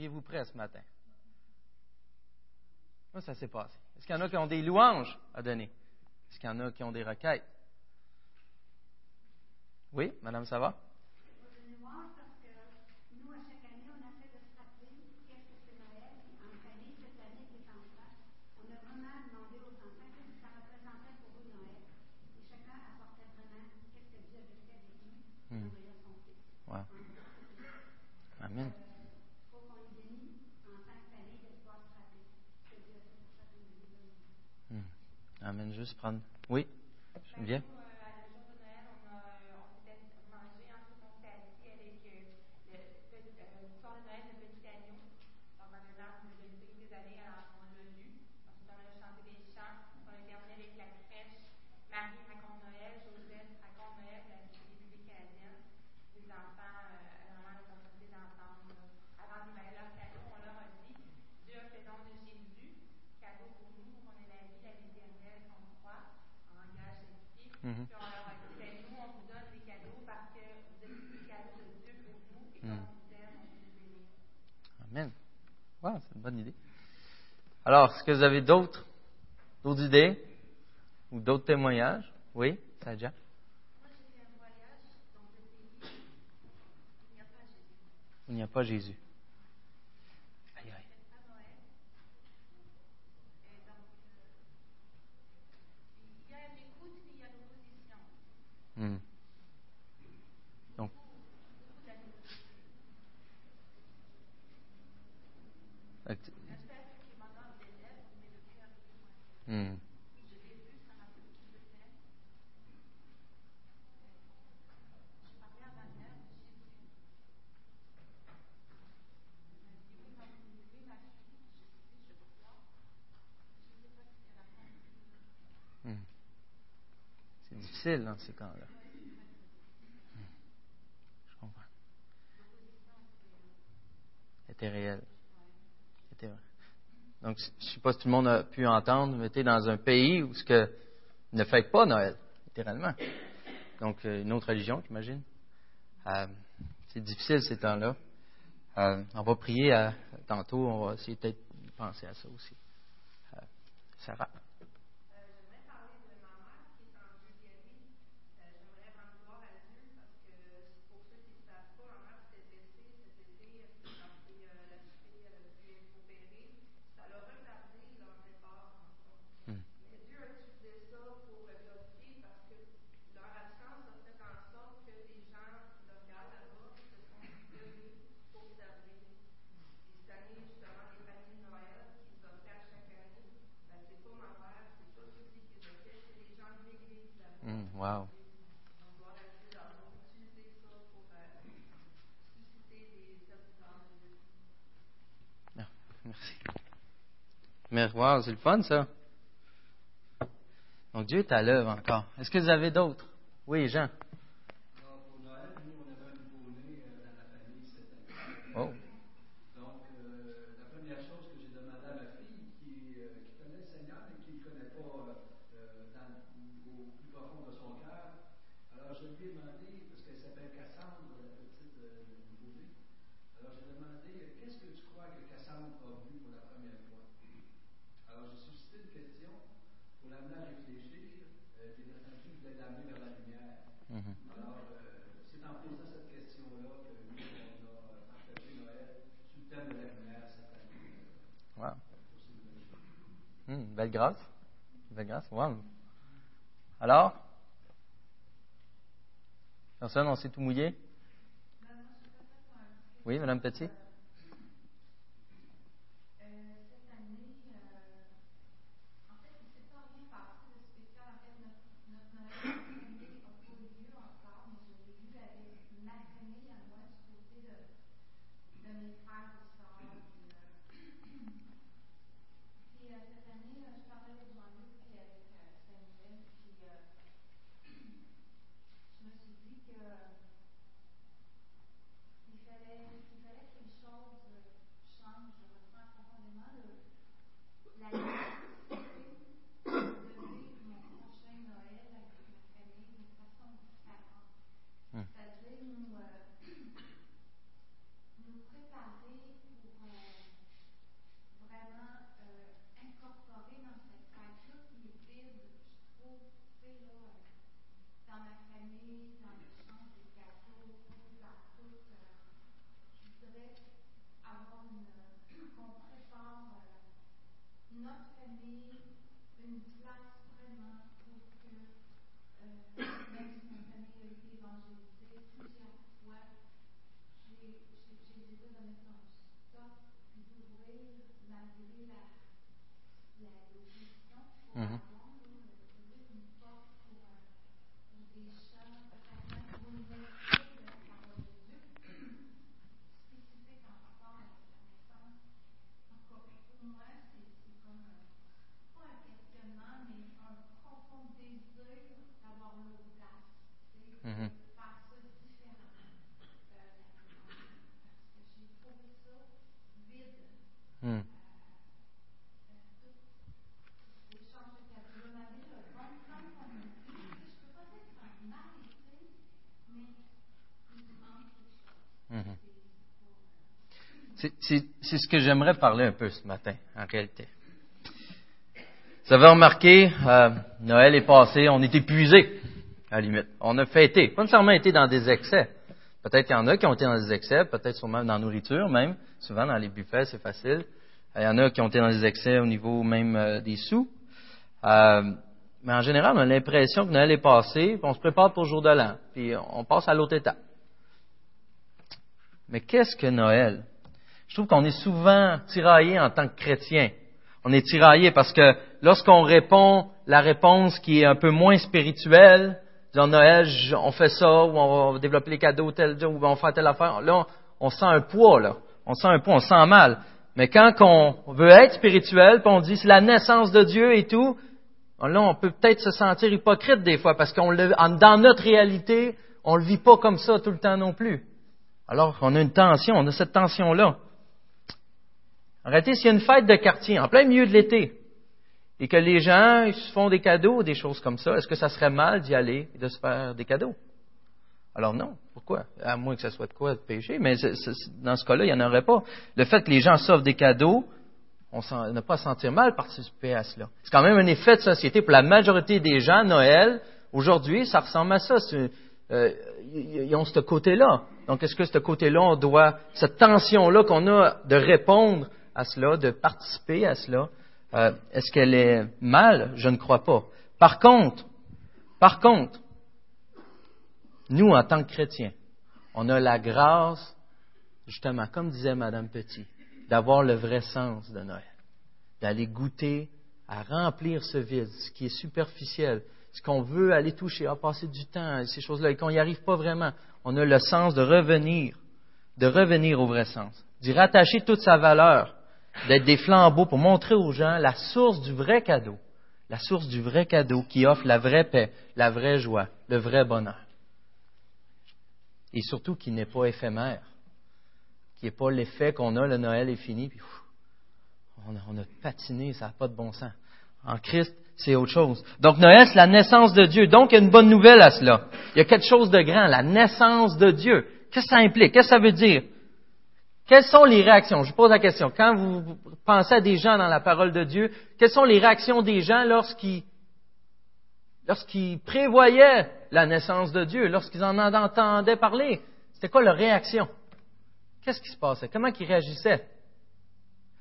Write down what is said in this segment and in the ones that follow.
Seriez-vous prêts ce matin? Moi, ça s'est passé? Est-ce qu'il y en a qui ont des louanges à donner? Est-ce qu'il y en a qui ont des requêtes? Oui, Madame, ça Amen. Juste prendre. Oui, bien. Bonne idée. Alors, est-ce que vous avez d'autres, d'autres idées ou d'autres témoignages? Oui, Sadia? Il n'y a pas Jésus. Hmm. Donc. Hmm. difficile dans ces cas-là. Je comprends. C'était réel? Donc, je ne sais pas si tout le monde a pu entendre, mais tu es dans un pays où ce que ne fête pas Noël, littéralement. Donc, euh, une autre religion, j'imagine. Euh, c'est difficile ces temps-là. Euh, on va prier tantôt, on va essayer peut-être de penser à ça aussi. Sarah. Wow. Ah, merci. Merci. Wow, c'est le fun, ça. Donc, Dieu est à l'œuvre encore. Est-ce que vous avez d'autres? Oui, Jean. Belle grâce. Grâce. Wow. Alors? Personne, on s'est tout mouillé? Oui, Madame Petit? notre famille une place vraiment pour que, euh, même si ma famille a été évangélisée plusieurs fois, j'ai des reconnaissances ça, puis d'ouvrir malgré la, la, l'opposition. C'est ce que j'aimerais parler un peu ce matin, en réalité. Vous avez remarqué, euh, Noël est passé, on est épuisé, à la limite. On a fêté, pas nécessairement été dans des excès. Peut-être qu'il y en a qui ont été dans des excès, peut-être sûrement dans la nourriture même. Souvent dans les buffets, c'est facile. Il y en a qui ont été dans des excès au niveau même euh, des sous. Euh, mais en général, on a l'impression que Noël est passé, puis on se prépare pour le jour de l'an, puis on passe à l'autre étape. Mais qu'est-ce que Noël? Je trouve qu'on est souvent tiraillé en tant que chrétien. On est tiraillé parce que lorsqu'on répond la réponse qui est un peu moins spirituelle, disant Noël, on fait ça, ou on va développer les cadeaux tel ou on faire telle affaire, là, on, sent un poids, là. On sent un poids, on sent mal. Mais quand on veut être spirituel, puis on dit c'est la naissance de Dieu et tout, là, on peut peut-être se sentir hypocrite des fois, parce qu'on dans notre réalité, on le vit pas comme ça tout le temps non plus. Alors, on a une tension, on a cette tension-là. En s'il y a une fête de quartier en plein milieu de l'été, et que les gens se font des cadeaux, des choses comme ça, est-ce que ça serait mal d'y aller et de se faire des cadeaux? Alors non. Pourquoi? À moins que ça soit de quoi de péché, mais dans ce cas-là, il n'y en aurait pas. Le fait que les gens s'offrent des cadeaux, on n'a pas à sentir mal participer à cela. C'est quand même un effet de société. Pour la majorité des gens, Noël, aujourd'hui, ça ressemble à ça. Euh, ils ont ce côté-là. Donc, est-ce que ce côté-là, on doit, cette tension-là qu'on a de répondre à cela, de participer à cela, euh, est-ce qu'elle est mal? Je ne crois pas. Par contre, par contre, nous, en tant que chrétiens, on a la grâce, justement, comme disait Madame Petit, d'avoir le vrai sens de Noël, d'aller goûter à remplir ce vide, ce qui est superficiel, ce qu'on veut aller toucher, à passer du temps, ces choses-là, et qu'on n'y arrive pas vraiment. On a le sens de revenir, de revenir au vrai sens, d'y rattacher toute sa valeur, d'être des flambeaux pour montrer aux gens la source du vrai cadeau, la source du vrai cadeau qui offre la vraie paix, la vraie joie, le vrai bonheur. Et surtout qui n'est pas éphémère, qui n'est pas l'effet qu'on a, le Noël est fini, puis on, a, on a patiné, ça n'a pas de bon sens. En Christ, c'est autre chose. Donc Noël, c'est la naissance de Dieu. Donc il y a une bonne nouvelle à cela. Il y a quelque chose de grand, la naissance de Dieu. Qu'est-ce que ça implique? Qu'est-ce que ça veut dire? Quelles sont les réactions? Je pose la question. Quand vous pensez à des gens dans la parole de Dieu, quelles sont les réactions des gens lorsqu'ils lorsqu'ils prévoyaient la naissance de Dieu, lorsqu'ils en entendaient parler? C'était quoi leur réaction? Qu'est-ce qui se passait? Comment ils réagissaient?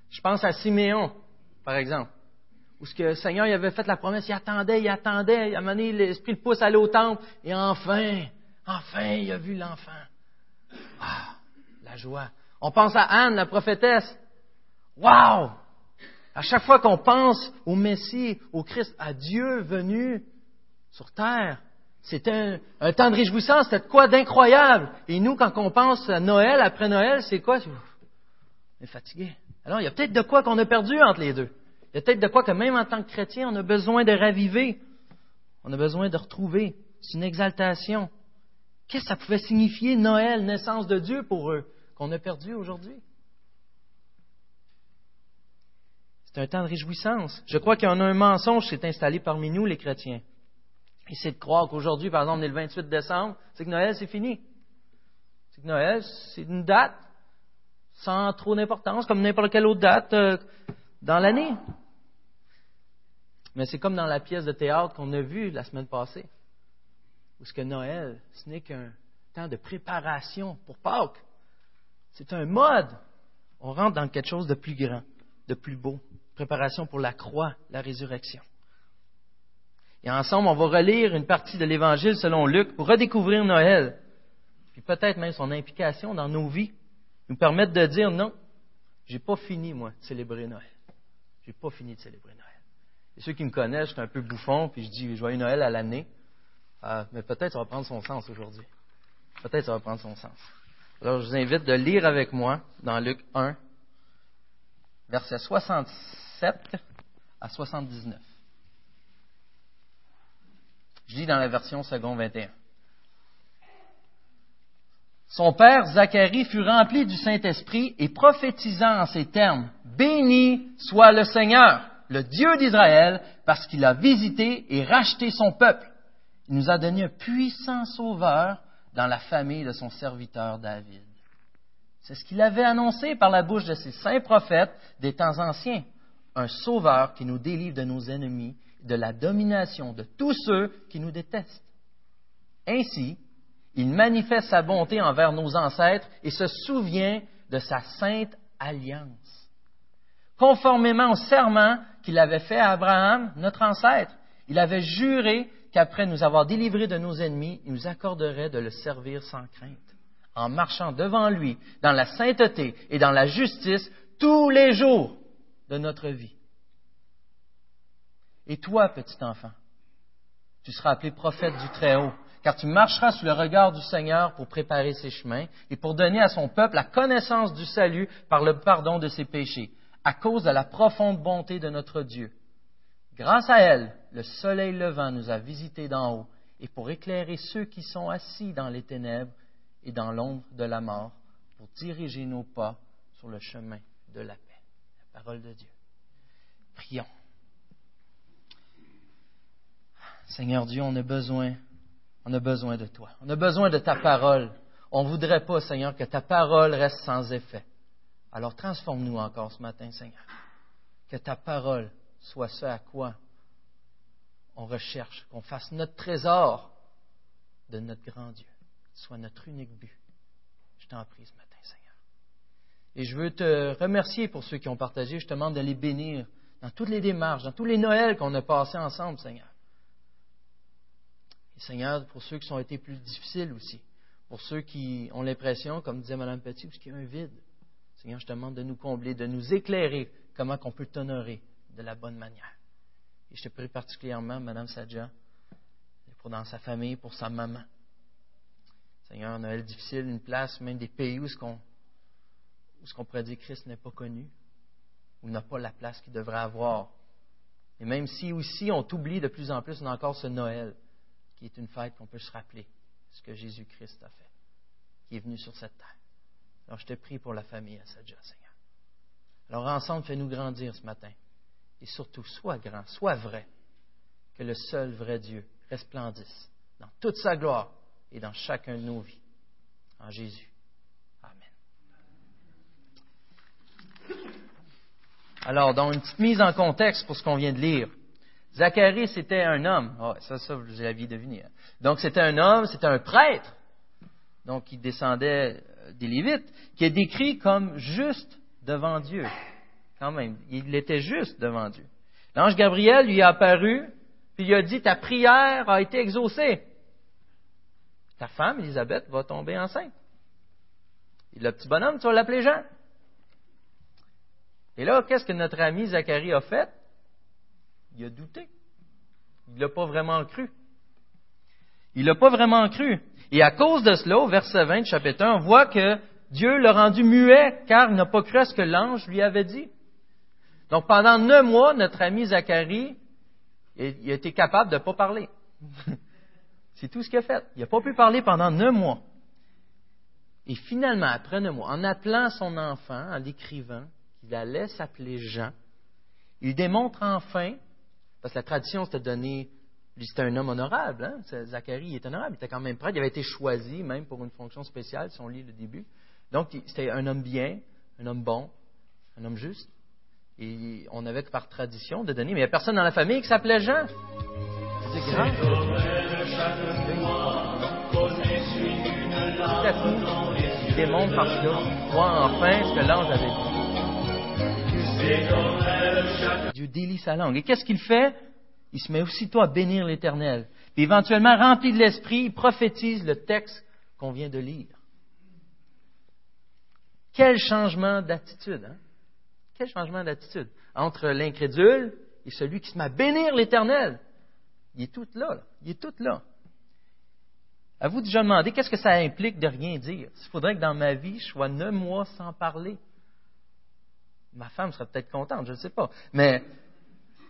Je pense à Siméon, par exemple, où ce que le Seigneur il avait fait la promesse, il attendait, il attendait, il a mené l'esprit le pouce à au temple, et enfin, enfin, il a vu l'enfant. Ah, la joie. On pense à Anne, la prophétesse. Wow! À chaque fois qu'on pense au Messie, au Christ, à Dieu venu sur terre, c'est un, temps de réjouissance, c'était quoi d'incroyable. Et nous, quand on pense à Noël, après Noël, c'est quoi? On est fatigué. Alors, il y a peut-être de quoi qu'on a perdu entre les deux. Il y a peut-être de quoi que même en tant que chrétien, on a besoin de raviver. On a besoin de retrouver. C'est une exaltation. Qu'est-ce que ça pouvait signifier Noël, naissance de Dieu pour eux? Qu'on a perdu aujourd'hui. C'est un temps de réjouissance. Je crois qu'il y en a un mensonge qui s'est installé parmi nous, les chrétiens. Et c'est de croire qu'aujourd'hui, par exemple, on est le 28 décembre, c'est que Noël, c'est fini. C'est que Noël, c'est une date sans trop d'importance, comme n'importe quelle autre date euh, dans l'année. Mais c'est comme dans la pièce de théâtre qu'on a vue la semaine passée, où ce que Noël, ce n'est qu'un temps de préparation pour Pâques. C'est un mode. On rentre dans quelque chose de plus grand, de plus beau. Préparation pour la croix, la résurrection. Et ensemble, on va relire une partie de l'Évangile selon Luc pour redécouvrir Noël, puis peut-être même son implication dans nos vies, nous permettre de dire non, j'ai pas fini, moi, de célébrer Noël. J'ai pas fini de célébrer Noël. Et ceux qui me connaissent, je suis un peu bouffon, puis je dis joyeux Noël à l'année. Euh, mais peut-être ça va prendre son sens aujourd'hui. Peut-être ça va prendre son sens. Alors, je vous invite de lire avec moi dans Luc 1, versets 67 à 79. Je lis dans la version second 21. Son père Zacharie fut rempli du Saint-Esprit et prophétisant en ces termes, Béni soit le Seigneur, le Dieu d'Israël, parce qu'il a visité et racheté son peuple. Il nous a donné un puissant sauveur dans la famille de son serviteur David. C'est ce qu'il avait annoncé par la bouche de ses saints prophètes des temps anciens. Un sauveur qui nous délivre de nos ennemis, de la domination de tous ceux qui nous détestent. Ainsi, il manifeste sa bonté envers nos ancêtres et se souvient de sa sainte alliance. Conformément au serment qu'il avait fait à Abraham, notre ancêtre, il avait juré qu'après nous avoir délivrés de nos ennemis, il nous accorderait de le servir sans crainte, en marchant devant lui dans la sainteté et dans la justice tous les jours de notre vie. Et toi, petit enfant, tu seras appelé prophète du Très-Haut, car tu marcheras sous le regard du Seigneur pour préparer ses chemins et pour donner à son peuple la connaissance du salut par le pardon de ses péchés, à cause de la profonde bonté de notre Dieu. Grâce à elle, le soleil levant nous a visités d'en haut, et pour éclairer ceux qui sont assis dans les ténèbres et dans l'ombre de la mort, pour diriger nos pas sur le chemin de la paix. La parole de Dieu. Prions. Seigneur Dieu, on a besoin on a besoin de toi. On a besoin de ta parole. On ne voudrait pas, Seigneur, que ta parole reste sans effet. Alors transforme-nous encore ce matin, Seigneur. Que ta parole soit ce à quoi on recherche, qu'on fasse notre trésor de notre grand Dieu, soit notre unique but. Je t'en prie ce matin, Seigneur. Et je veux te remercier pour ceux qui ont partagé. Je te demande de les bénir dans toutes les démarches, dans tous les Noëls qu'on a passés ensemble, Seigneur. Seigneur, pour ceux qui ont été plus difficiles aussi, pour ceux qui ont l'impression, comme disait Mme Petit, qu'il y a un vide, Seigneur, je te demande de nous combler, de nous éclairer comment on peut t'honorer de la bonne manière. Et je te prie particulièrement, Mme Sadja, pour dans sa famille, pour sa maman. Seigneur, Noël difficile, une place, même des pays où ce qu'on, ce pourrait dire Christ n'est pas connu, où n'a pas la place qu'il devrait avoir. Et même si aussi on t'oublie de plus en plus, on a encore ce Noël qui est une fête qu'on peut se rappeler ce que Jésus-Christ a fait, qui est venu sur cette terre. Alors je te prie pour la famille à Sadja, Seigneur. Alors ensemble, fais-nous grandir ce matin. Et surtout, sois grand, sois vrai, que le seul vrai Dieu resplendisse dans toute sa gloire et dans chacun de nos vies. En Jésus. Amen. Alors, dans une petite mise en contexte pour ce qu'on vient de lire. Zacharie, c'était un homme. Oh, ça, ça, vous l'aviez deviné. Hein. Donc, c'était un homme, c'était un prêtre. Donc, il descendait euh, des Lévites, qui est décrit comme juste devant Dieu. Quand même, il était juste devant Dieu. L'ange Gabriel lui a apparu, puis il a dit, ta prière a été exaucée. Ta femme, Elisabeth, va tomber enceinte. Et le petit bonhomme, tu vas l'appeler Jean. Et là, qu'est-ce que notre ami Zacharie a fait? il a douté. Il n'a pas vraiment cru. Il n'a pas vraiment cru. Et à cause de cela, au verset 20 chapitre 1, on voit que Dieu l'a rendu muet car il n'a pas cru à ce que l'ange lui avait dit. Donc pendant neuf mois, notre ami Zacharie, il a été capable de ne pas parler. C'est tout ce qu'il a fait. Il n'a pas pu parler pendant neuf mois. Et finalement, après neuf mois, en appelant son enfant, en l'écrivant, qu'il allait s'appeler Jean, il démontre enfin parce que la tradition, c'était de donner. Lui, c'était un homme honorable. Hein? Zacharie, est honorable. Il était quand même prêtre. Il avait été choisi, même pour une fonction spéciale, si on lit le début. Donc, c'était un homme bien, un homme bon, un homme juste. Et on avait par tradition de donner. Mais il n'y a personne dans la famille qui s'appelait Jean. C'est grand. Tout à coup, il démontre par là, Moi, enfin ce que l'ange avait dit. Dieu délie sa langue. Et qu'est-ce qu'il fait? Il se met aussitôt à bénir l'Éternel. Puis éventuellement, rempli de l'Esprit, il prophétise le texte qu'on vient de lire. Quel changement d'attitude, hein? Quel changement d'attitude? Entre l'incrédule et celui qui se met à bénir l'Éternel. Il est tout là, il est tout là. À vous déjà demander qu'est-ce que ça implique de rien dire? Il faudrait que dans ma vie, je sois neuf mois sans parler. Ma femme serait peut-être contente, je ne sais pas. Mais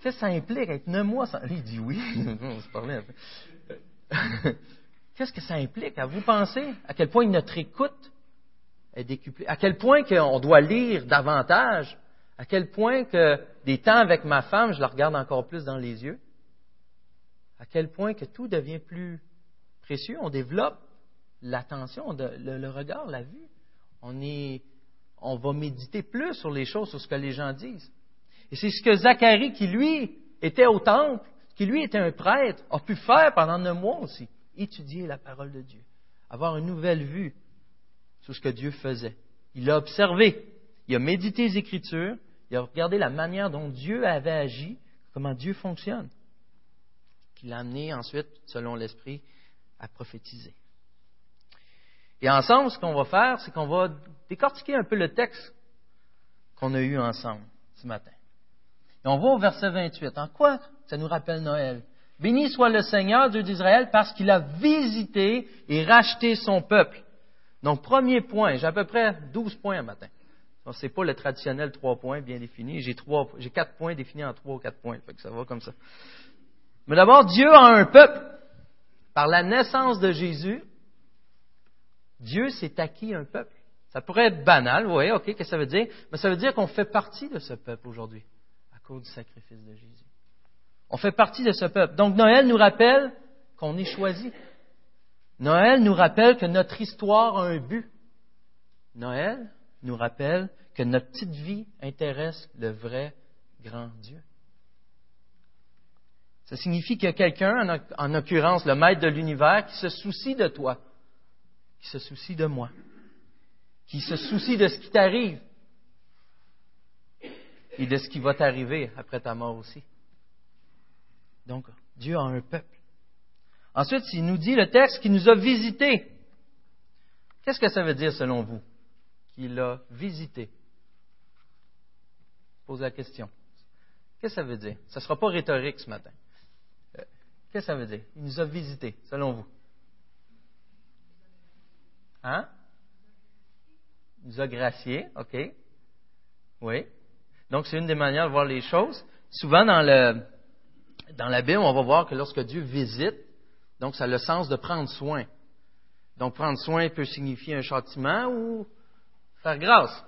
qu'est-ce que ça implique être neuf mois sans. Lui, il dit oui. qu'est-ce que ça implique? À vous penser à quel point notre écoute est décuplée, à quel point qu'on doit lire davantage, à quel point que des temps avec ma femme, je la regarde encore plus dans les yeux, à quel point que tout devient plus précieux, on développe l'attention, le regard, la vue On, est, on va méditer plus sur les choses, sur ce que les gens disent. Et c'est ce que Zacharie, qui lui était au temple, qui lui était un prêtre, a pu faire pendant neuf mois aussi. Étudier la parole de Dieu. Avoir une nouvelle vue sur ce que Dieu faisait. Il a observé. Il a médité les Écritures. Il a regardé la manière dont Dieu avait agi, comment Dieu fonctionne. Qui l'a amené ensuite, selon l'Esprit, à prophétiser. Et ensemble, ce qu'on va faire, c'est qu'on va décortiquer un peu le texte qu'on a eu ensemble ce matin. Et on va au verset 28. En quoi ça nous rappelle Noël? Béni soit le Seigneur, Dieu d'Israël, parce qu'il a visité et racheté son peuple. Donc, premier point, j'ai à peu près 12 points un matin. Ce n'est pas le traditionnel trois points bien défini. J'ai j'ai quatre points définis en trois ou quatre points. Fait que ça va comme ça. Mais d'abord, Dieu a un peuple. Par la naissance de Jésus, Dieu s'est acquis un peuple. Ça pourrait être banal, oui, ok, qu'est-ce que ça veut dire? Mais ça veut dire qu'on fait partie de ce peuple aujourd'hui, à cause du sacrifice de Jésus. On fait partie de ce peuple. Donc Noël nous rappelle qu'on est choisi. Noël nous rappelle que notre histoire a un but. Noël nous rappelle que notre petite vie intéresse le vrai grand Dieu. Ça signifie qu'il y a quelqu'un, en l'occurrence le maître de l'univers, qui se soucie de toi, qui se soucie de moi, qui se soucie de ce qui t'arrive et de ce qui va t'arriver après ta mort aussi. Donc, Dieu a un peuple. Ensuite, il nous dit le texte qu'il nous a visité. Qu'est-ce que ça veut dire selon vous? Qu'il a visité. Pose la question. Qu'est-ce que ça veut dire? Ça ne sera pas rhétorique ce matin. Euh, qu'est-ce que ça veut dire? Il nous a visité, selon vous. Hein? Il nous a gracié, OK. Oui. Donc, c'est une des manières de voir les choses. Souvent, dans, le, dans la Bible, on va voir que lorsque Dieu visite, donc, ça a le sens de prendre soin. Donc, prendre soin peut signifier un châtiment ou faire grâce.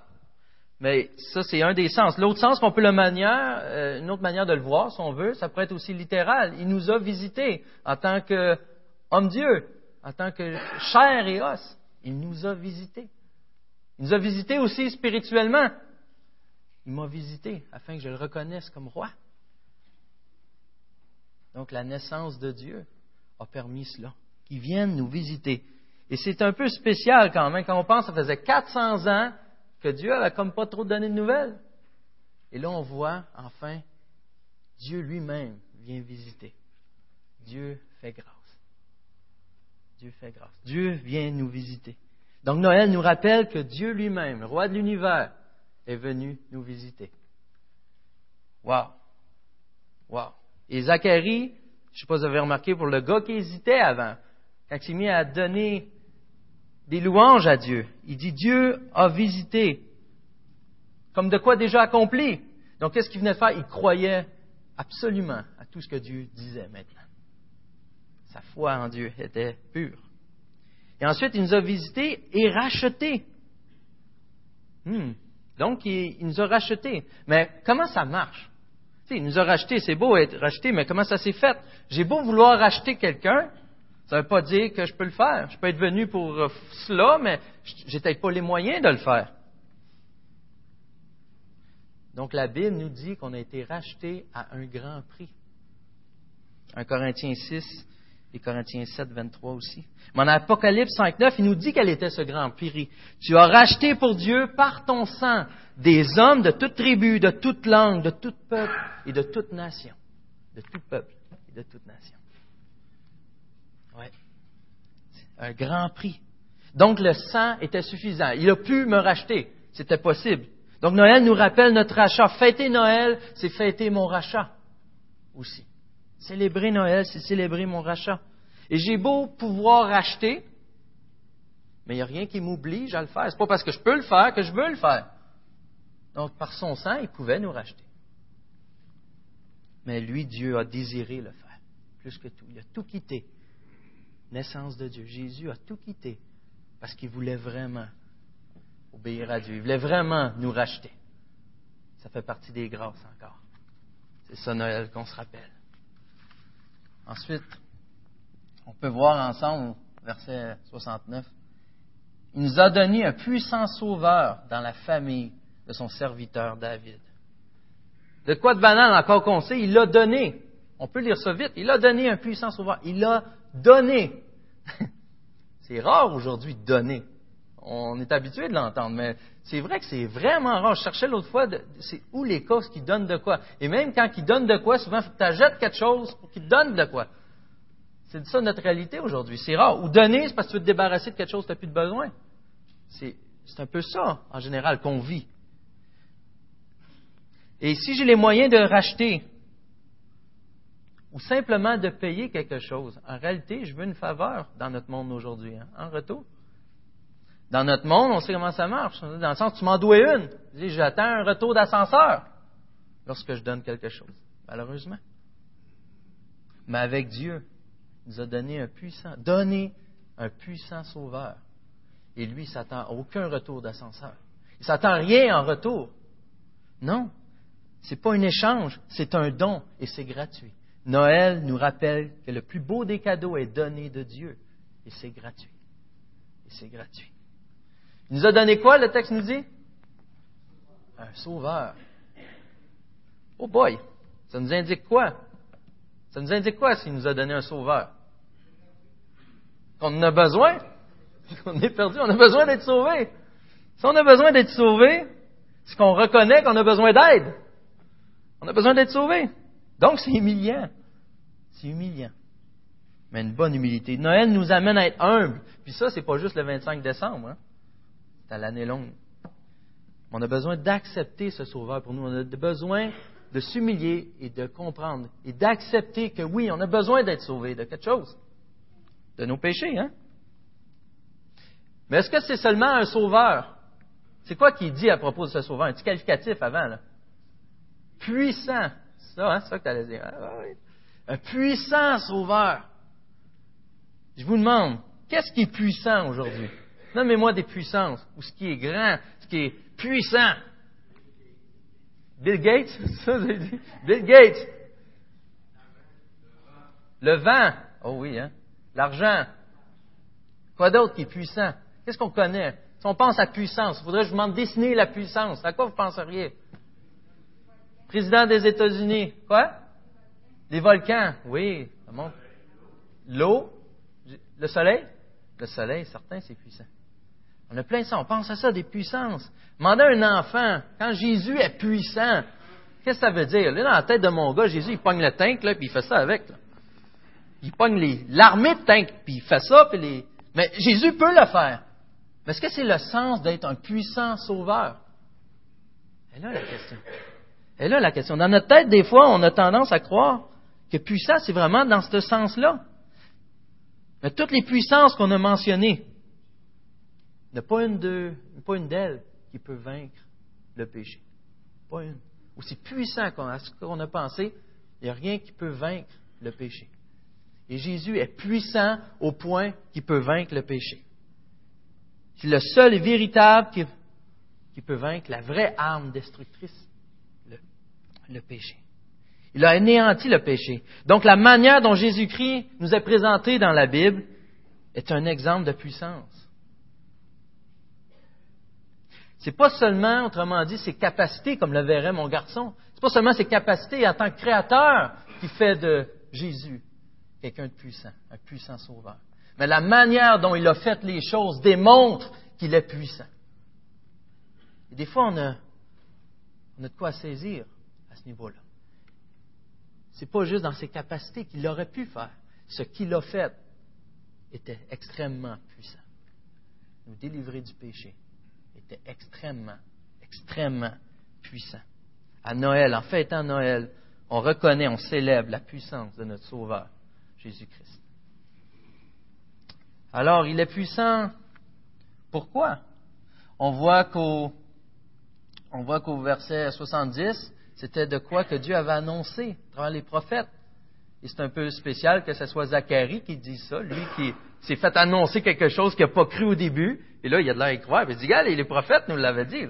Mais ça, c'est un des sens. L'autre sens qu'on peut le manière, euh, une autre manière de le voir, si on veut, ça pourrait être aussi littéral. Il nous a visités en tant qu'homme-dieu, en tant que chair et os. Il nous a visités. Il nous a visités aussi spirituellement. Il m'a visité afin que je le reconnaisse comme roi. Donc la naissance de Dieu, a permis cela, qu'ils viennent nous visiter. Et c'est un peu spécial quand même, quand on pense, ça faisait 400 ans que Dieu n'avait comme pas trop donné de nouvelles. Et là, on voit, enfin, Dieu lui-même vient visiter. Dieu fait grâce. Dieu fait grâce. Dieu vient nous visiter. Donc Noël nous rappelle que Dieu lui-même, roi de l'univers, est venu nous visiter. Wow! Wow! Et Zacharie je ne sais pas si vous avez remarqué pour le gars qui hésitait avant, quand il s'est mis à donner des louanges à Dieu. Il dit Dieu a visité, comme de quoi déjà accompli. Donc qu'est-ce qu'il venait de faire? Il croyait absolument à tout ce que Dieu disait maintenant. Sa foi en Dieu était pure. Et ensuite, il nous a visités et rachetés. Hmm. Donc, il, nous a rachetés. Mais comment ça marche? Il nous a racheté, c'est beau être racheté, mais comment ça s'est fait? J'ai beau vouloir racheter quelqu'un, ça ne veut pas dire que je peux le faire. Je peux être venu pour euh, cela, mais j'ai peut-être pas les moyens de le faire. Donc la Bible nous dit qu'on a été racheté à un grand prix. 1 Corinthiens 6 et Corinthiens 7, 23 aussi. Mais en Apocalypse 5, 9, il nous dit quel était ce grand prix. Tu as racheté pour Dieu par ton sang des hommes de toute tribu, de toute langue, de tout peuple et de toute nation. De tout peuple et de toute nation. Un grand prix. Donc le sang était suffisant. Il a pu me racheter. C'était possible. Donc Noël nous rappelle notre rachat. Fêter Noël, c'est fêter mon rachat aussi. Célébrer Noël, c'est célébrer mon rachat. Et j'ai beau pouvoir racheter, mais il n'y a rien qui m'oblige à le faire. Ce n'est pas parce que je peux le faire que je veux le faire. Donc, par son sang, il pouvait nous racheter. Mais lui, Dieu a désiré le faire, plus que tout. Il a tout quitté. Naissance de Dieu. Jésus a tout quitté parce qu'il voulait vraiment obéir à Dieu. Il voulait vraiment nous racheter. Ça fait partie des grâces encore. C'est ça Noël qu'on se rappelle. Ensuite, on peut voir ensemble, verset 69, Il nous a donné un puissant sauveur dans la famille de son serviteur David. De quoi de banal encore qu'on sait, il l'a donné. On peut lire ça vite. Il a donné un puissant sauveur. Il l'a donné. C'est rare aujourd'hui de donner. On est habitué de l'entendre, mais c'est vrai que c'est vraiment rare. Je cherchais l'autre fois, c'est où les causes qui donnent de quoi. Et même quand ils donnent de quoi, souvent, il faut que tu achètes quelque chose pour qu'ils donnent de quoi. C'est ça notre réalité aujourd'hui. C'est rare. Ou donner, c'est parce que tu veux te débarrasser de quelque chose que tu n'as plus de besoin. C'est un peu ça, en général, qu'on vit. Et si j'ai les moyens de racheter ou simplement de payer quelque chose, en réalité, je veux une faveur dans notre monde aujourd'hui, hein, en retour. Dans notre monde, on sait comment ça marche. Dans le sens, tu m'en dois une. J'attends un retour d'ascenseur lorsque je donne quelque chose, malheureusement. Mais avec Dieu, il nous a donné un puissant, donné un puissant sauveur. Et lui, il s'attend aucun retour d'ascenseur. Il s'attend rien en retour. Non. Ce n'est pas un échange, c'est un don et c'est gratuit. Noël nous rappelle que le plus beau des cadeaux est donné de Dieu et c'est gratuit. Et c'est gratuit. Il nous a donné quoi, le texte nous dit? Un sauveur. Oh boy! Ça nous indique quoi? Ça nous indique quoi s'il nous a donné un sauveur? Qu'on en a besoin? Qu'on est perdu, on a besoin d'être sauvé. Si on a besoin d'être sauvé, c'est qu'on reconnaît qu'on a besoin d'aide. On a besoin d'être sauvé. Donc, c'est humiliant. C'est humiliant. Mais une bonne humilité. Noël nous amène à être humbles. Puis ça, c'est pas juste le 25 décembre. Hein? à l'année longue. On a besoin d'accepter ce Sauveur pour nous. On a besoin de s'humilier et de comprendre et d'accepter que oui, on a besoin d'être sauvé de quelque chose, de nos péchés. Hein? Mais est-ce que c'est seulement un sauveur? C'est quoi qu'il dit à propos de ce sauveur? Un petit qualificatif avant, là. Puissant. Ça, hein? C'est ça que tu allais dire. Ah, un puissant sauveur. Je vous demande, qu'est-ce qui est puissant aujourd'hui? Nommez-moi des puissances, ou ce qui est grand, ce qui est puissant. Bill Gates, ça, dit? Bill Gates. Le vent. Oh oui, hein? L'argent. Quoi d'autre qui est puissant? Qu'est-ce qu'on connaît? Si on pense à puissance, il faudrait que je vous demande dessiner la puissance. À quoi vous penseriez? Président des États-Unis. Quoi? Les volcans. Oui, L'eau? Le soleil? Le soleil, certain, c'est puissant. On a plein de ça. On pense à ça, des puissances. Demandez un enfant, quand Jésus est puissant, qu'est-ce que ça veut dire? Là, dans la tête de mon gars, Jésus, il pogne le tank, là, puis il fait ça avec. Il pogne l'armée de tank, puis il fait ça, puis les... Mais Jésus peut le faire. Mais est-ce que c'est le sens d'être un puissant sauveur? Et là la question. Et là la question. Dans notre tête, des fois, on a tendance à croire que puissant, c'est vraiment dans ce sens-là. Mais toutes les puissances qu'on a mentionnées, il n'y a pas une, de, pas une d'elles qui peut vaincre le péché. Pas une. Aussi puissant qu'on a pensé, il n'y a rien qui peut vaincre le péché. Et Jésus est puissant au point qu'il peut vaincre le péché. C'est le seul et véritable qui, peut vaincre la vraie arme destructrice, le péché. Il a anéanti le péché. Donc la manière dont Jésus-Christ nous est présenté dans la Bible est un exemple de puissance. C'est pas seulement, autrement dit, ses capacités, comme le verrait mon garçon. C'est pas seulement ses capacités en tant que créateur qui fait de Jésus quelqu'un de puissant, un puissant sauveur. Mais la manière dont il a fait les choses démontre qu'il est puissant. Et des fois, on a, on a de quoi saisir à ce niveau-là. C'est pas juste dans ses capacités qu'il aurait pu faire. Ce qu'il a fait était extrêmement puissant. Nous délivrer du péché, était extrêmement, extrêmement puissant. À Noël, en fêtant Noël, on reconnaît, on célèbre la puissance de notre Sauveur, Jésus-Christ. Alors, il est puissant. Pourquoi? On voit qu'au, on voit qu'au verset 70, c'était de quoi que Dieu avait annoncé à travers les prophètes. Et c'est un peu spécial que ce soit Zacharie qui dit ça, lui qui s'est fait annoncer quelque chose qu'il n'a pas cru au début, et là, il a de l'air incroyable. Il dit, regarde, les prophètes nous l'avaient dit. Il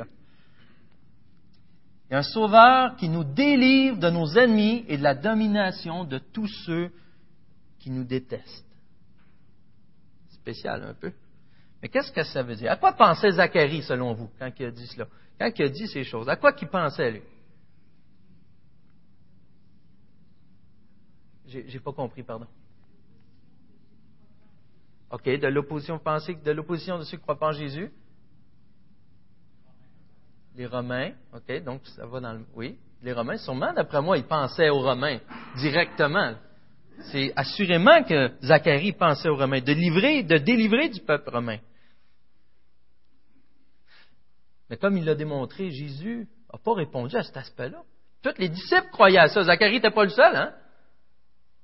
y a un sauveur qui nous délivre de nos ennemis et de la domination de tous ceux qui nous détestent. Spécial un peu. Mais qu'est-ce que ça veut dire? À quoi pensait Zacharie, selon vous, quand il a dit cela? Quand il a dit ces choses, à quoi qu'il pensait, lui? J'ai pas compris, pardon. OK, de l'opposition, de l'opposition de ceux qui croient pas en Jésus? Les Romains, OK, donc ça va dans le. Oui, les Romains, sûrement, d'après moi, ils pensaient aux Romains directement. C'est assurément que Zacharie pensait aux Romains, de livrer, de délivrer du peuple romain. Mais comme il l'a démontré, Jésus n'a pas répondu à cet aspect-là. Tous les disciples croyaient à ça. Zacharie n'était pas le seul, hein?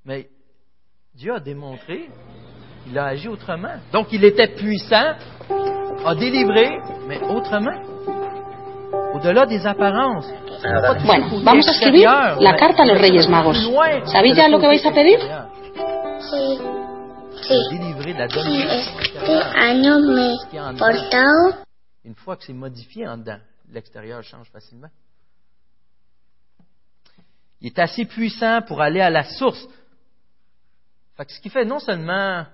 Mais Dieu a démontré, il a agi autrement. Donc il était puissant, a délivré, mais autrement. Au-delà des apparences. Bueno, vamos a escribir la carta a los Reyes Magos. ¿Sabéis ya lo que vais a pedir? Sí, sí. Si este año me he portado Une fois que c'est modifié en dedans, l'extérieur change facilement. Il est assez puissant pour aller à la source. Fait ce qui fait, non seulement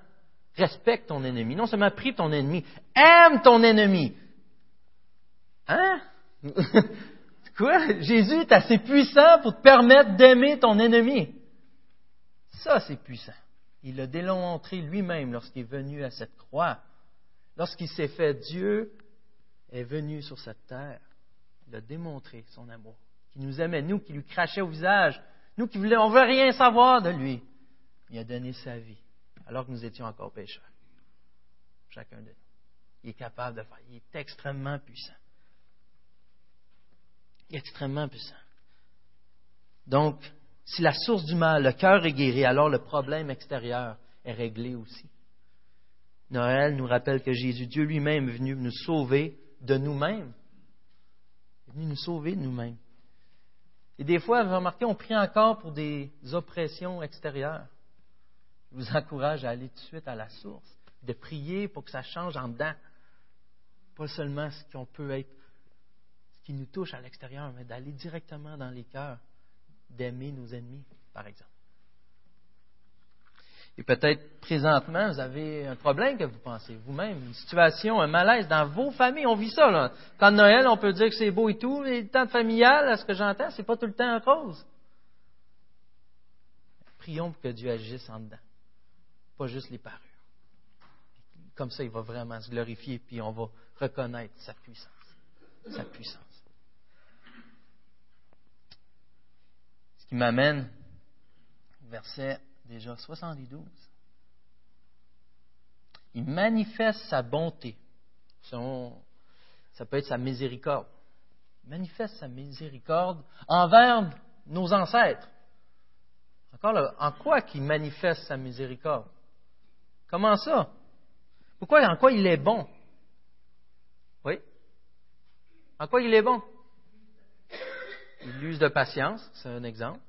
respecte ton ennemi, non seulement prie ton ennemi, aime ton ennemi. Hein? Quoi? Jésus est assez puissant pour te permettre d'aimer ton ennemi. Ça, c'est puissant. Il l'a démontré lui-même lorsqu'il est venu à cette croix. Lorsqu'il s'est fait Dieu est venu sur cette terre. Il a démontré son amour, qui nous aimait, nous qui lui crachait au visage, nous qui voulions, on veut rien savoir de lui. Il a donné sa vie, alors que nous étions encore pécheurs. Chacun de nous. Il est capable de faire. Il est extrêmement puissant. Il est extrêmement puissant. Donc, si la source du mal, le cœur est guéri, alors le problème extérieur est réglé aussi. Noël nous rappelle que Jésus, Dieu lui-même, est venu nous sauver de nous-mêmes. Il est venu nous sauver de nous-mêmes. Et des fois, vous remarquez, on prie encore pour des oppressions extérieures. Je vous encourage à aller tout de suite à la source, de prier pour que ça change en dedans. Pas seulement ce qu'on peut être, ce qui nous touche à l'extérieur, mais d'aller directement dans les cœurs, d'aimer nos ennemis, par exemple. Et peut-être présentement, vous avez un problème que vous pensez vous-même, une situation, un malaise dans vos familles. On vit ça. Là. Quand Noël, on peut dire que c'est beau et tout. Les temps familial, à ce que j'entends, c'est pas tout le temps en cause. Prions pour que Dieu agisse en dedans, juste les parures. Comme ça, il va vraiment se glorifier, puis on va reconnaître sa puissance. Sa puissance. Ce qui m'amène au verset déjà 72. Il manifeste sa bonté. ça peut être sa miséricorde. Il manifeste sa miséricorde envers nos ancêtres. Encore là, en quoi qu'il manifeste sa miséricorde? Comment ça? Pourquoi, en quoi il est bon? Oui? En quoi il est bon? Il use de patience, c'est un exemple.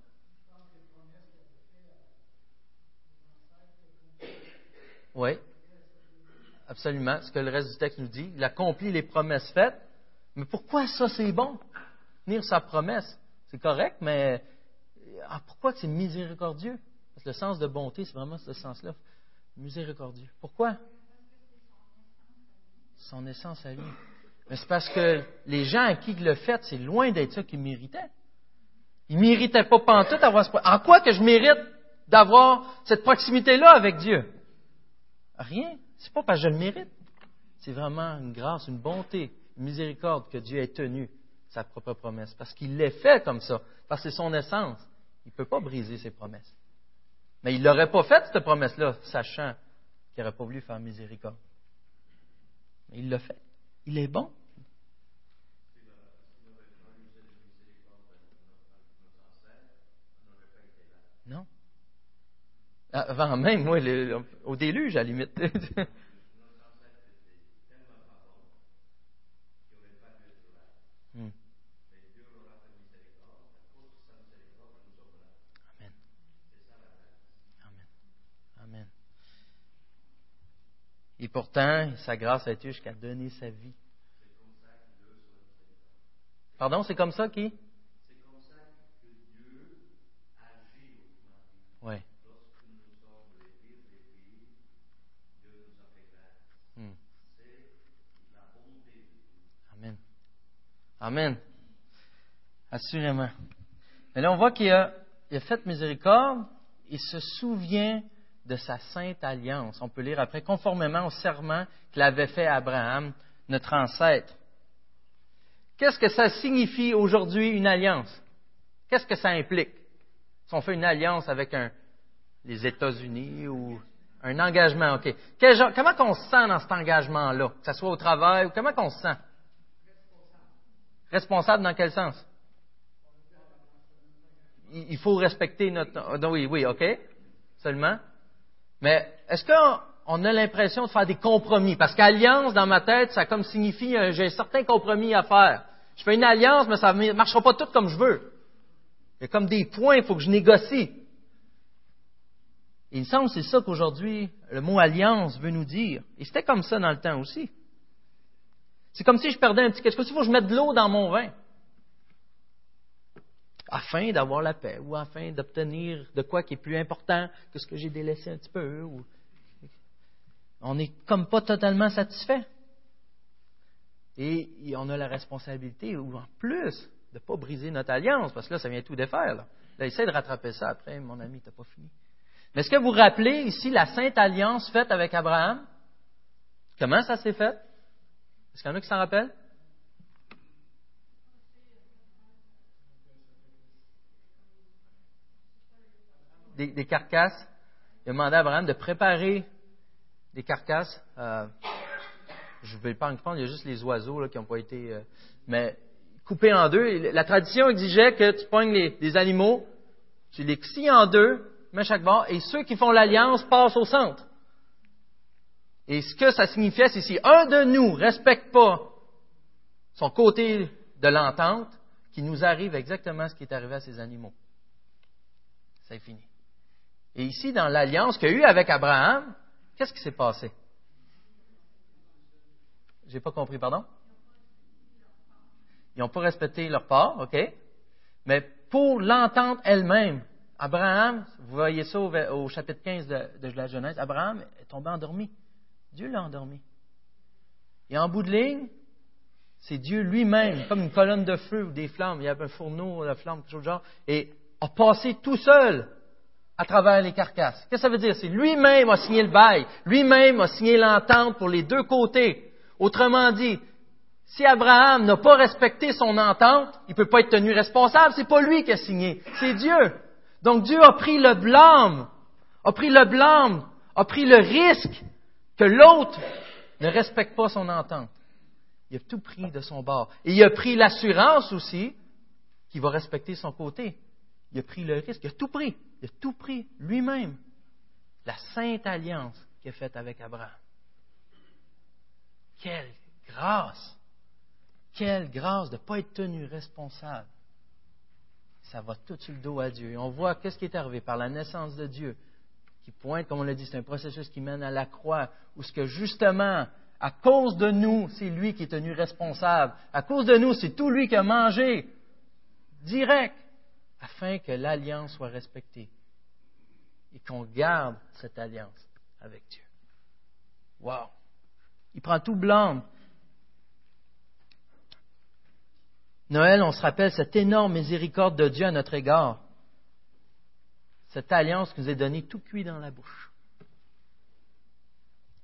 Oui, absolument. Ce que le reste du texte nous dit. Il accomplit les promesses faites. Mais pourquoi ça, c'est bon? Tenir sa promesse, c'est correct, mais ah, pourquoi c'est miséricordieux? Parce que le sens de bonté, c'est vraiment ce sens-là. Miséricordieux. Pourquoi? Son essence à lui. Mais c'est parce que les gens à qui il le fait, c'est loin d'être ça qu'ils méritaient. Ils ne méritaient pas pantoute d'avoir ce En quoi que je mérite d'avoir cette proximité-là avec Dieu? Rien. C'est pas parce que je le mérite. C'est vraiment une grâce, une bonté, une miséricorde que Dieu ait tenu sa propre promesse. Parce qu'il l'est fait comme ça. Parce que c'est son essence. Il ne peut pas briser ses promesses. Mais il n'aurait pas fait cette promesse-là, sachant qu'il n'aurait pas voulu faire miséricorde. Mais il l'a fait. Il est bon. Non. Avant même, moi, au déluge, à la limite. Et pourtant, sa grâce a été jusqu'à donner sa vie. Pardon, c'est comme ça qui? C'est comme ça que Dieu agit Oui. Amen. Amen. Assurément. Mais là, on voit qu'il a, fait miséricorde, il se souvient de sa sainte alliance. On peut lire après, conformément au serment qu'il avait fait à Abraham, notre ancêtre. Qu'est-ce que ça signifie aujourd'hui une alliance? Qu'est-ce que ça implique? Si on fait une alliance avec les États-Unis ou un engagement, OK. comment on se sent dans cet engagement-là? Que ce soit au travail ou comment on se sent? Responsable dans quel sens? Il faut respecter notre. Oui, oui, OK. Seulement? Mais est-ce qu'on a l'impression de faire des compromis? Parce qu'alliance, dans ma tête, ça comme signifie euh, j'ai un certain compromis à faire. Je fais une alliance, mais ça ne marchera pas tout comme je veux. Il y a comme des points, il faut que je négocie. il me semble que c'est ça qu'aujourd'hui le mot alliance veut nous dire. Et c'était comme ça dans le temps aussi. C'est comme si je perdais un petit quelque chose. Il faut que je mette de l'eau dans mon vin? Afin d'avoir la paix ou afin d'obtenir de quoi qui est plus important que ce que j'ai délaissé un petit peu. On n'est comme pas totalement satisfait. Et on a la responsabilité, ou en plus, de ne pas briser notre alliance, parce que là, ça vient tout défaire. Là, là essaie de rattraper ça après, mon ami, tu n'as pas fini. Mais est-ce que vous vous rappelez ici la sainte alliance faite avec Abraham? Comment ça s'est fait? Est-ce qu'il y en a qui s'en rappellent? Des, carcasses. Il a demandé à Abraham de préparer des carcasses. Euh, je ne vais pas en prendre, il y a juste les oiseaux qui n'ont pas été. Euh, mais coupés en deux. La tradition exigeait que tu pognes les, animaux, tu les scies en deux, mets chaque bord, et ceux qui font l'alliance passent au centre. Et ce que ça signifiait, c'est si un de nous respecte pas son côté de l'entente, qu'il nous arrive exactement ce qui est arrivé à ces animaux. C'est fini. Et ici, dans l'alliance qu'il y a eu avec Abraham, qu'est-ce qui s'est passé? J'ai pas compris, pardon? Ils n'ont pas respecté leur part, OK? Mais pour l'entente elle-même, Abraham, vous voyez ça au, chapitre 15 de, de, la Genèse, Abraham est tombé endormi. Dieu l'a endormi. Et en bout de ligne, c'est Dieu lui-même, comme une colonne de feu ou des flammes, il y avait un fourneau, la flamme, quelque chose de genre, et a passé tout seul à travers les carcasses. Qu'est-ce que ça veut dire? C'est lui-même a signé le bail, lui-même a signé l'entente pour les deux côtés. Autrement dit, si Abraham n'a pas respecté son entente, il ne peut pas être tenu responsable. C'est pas lui qui a signé, c'est Dieu. Donc Dieu a pris le blâme, a pris le blâme, a pris le risque que l'autre ne respecte pas son entente. Il a tout pris de son bord. Et il a pris l'assurance aussi qu'il va respecter son côté. Il a pris le risque, il a tout pris. Il a tout pris lui-même. La sainte alliance qu'il a faite avec Abraham. Quelle grâce! Quelle grâce de ne pas être tenu responsable. Ça va tout sur le dos à Dieu. Et on voit qu'est-ce qui est arrivé par la naissance de Dieu qui pointe, comme on l'a dit, c'est un processus qui mène à la croix, où ce que justement, à cause de nous, c'est lui qui est tenu responsable. À cause de nous, c'est tout lui qui a mangé direct, afin que l'alliance soit respectée et qu'on garde cette alliance avec Dieu. Wow! Il prend tout blanc. Noël, on se rappelle cette énorme miséricorde de Dieu à notre égard cette alliance qui nous est donnée tout cuit dans la bouche.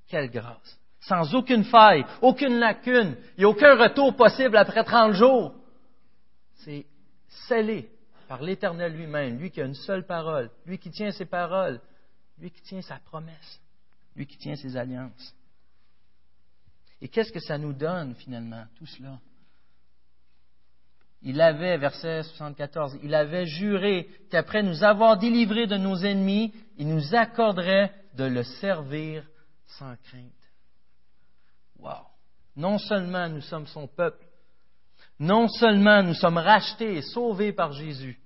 Quelle grâce. Sans aucune faille, aucune lacune, il n'y a aucun retour possible après 30 jours. C'est scellé par l'Éternel lui-même, lui qui a une seule parole, lui qui tient ses paroles, lui qui tient sa promesse, lui qui tient ses alliances. Et qu'est-ce que ça nous donne finalement, tout cela? il avait, verset 74, il avait juré qu'après nous avoir délivrés de nos ennemis, il nous accorderait de le servir sans crainte. Wow! Non seulement nous sommes son peuple, non seulement nous sommes rachetés et sauvés par Jésus,